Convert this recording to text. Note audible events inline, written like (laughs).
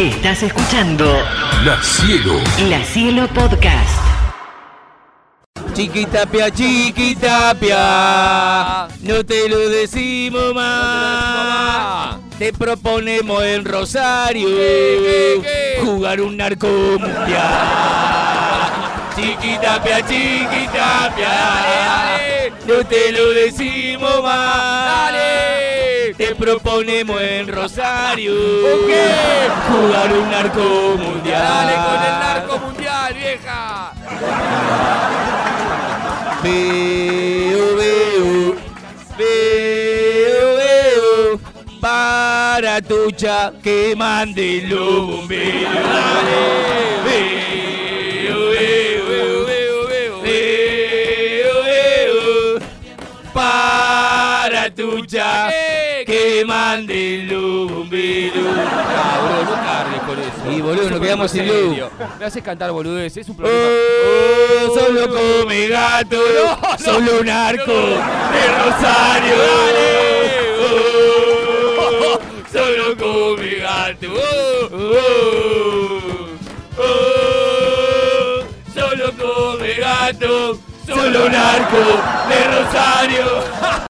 Estás escuchando La Cielo. La Cielo Podcast. Chiquitapia, chiquitapia, no te lo decimos más. Te proponemos en Rosario jugar un narco mundial. Chiquitapia, chiquitapia, no te lo decimos más. Te proponemos en Rosario jugar un narco mundial. Dale con el narco mundial, vieja. Veo, veo, veo, veo, para tucha que mande los bomberos. Dale, para tucha que mande bomberos. Ah, boludo, no cargues con eso. Y boludo, nos quedamos sin luz. Me haces cantar boludez, es un problema. Oh, solo come gato, solo un arco de Rosario. Oh, (laughs) solo come gato. Oh, oh, oh, solo come gato, solo un arco de Rosario. (laughs)